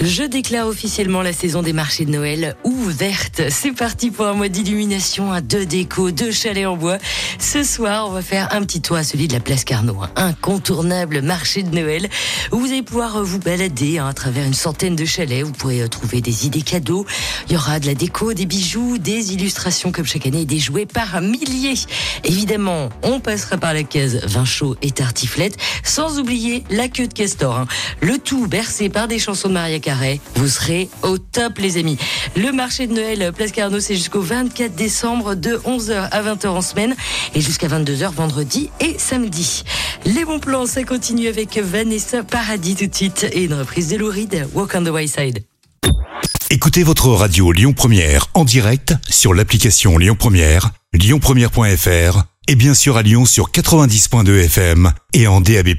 Je déclare officiellement la saison des marchés de Noël ouverte. C'est parti pour un mois d'illumination, de déco, de chalets en bois. Ce soir, on va faire un petit toit à celui de la place Carnot. Un incontournable marché de Noël où vous allez pouvoir vous balader hein, à travers une centaine de chalets. Vous pourrez euh, trouver des idées cadeaux. Il y aura de la déco, des bijoux, des illustrations comme chaque année et des jouets par milliers. Évidemment, on passera par la case vin chaud et tartiflette, sans oublier la queue de castor. hein. Le tout bercé par des chansons de Maria Carré. Vous serez au top, les amis. Le marché de Noël Place Carnot, c'est jusqu'au 24 décembre de 11h à 20h en semaine et jusqu'à 22h vendredi et samedi. Les bons plans, ça continue avec Vanessa Paradis tout de suite et une reprise de Lou Reed, Walk on the Way Side. Écoutez votre radio Lyon Première en direct sur l'application Lyon Première, lyonpremière.fr et bien sûr à Lyon sur 90.2 FM et en DAB+.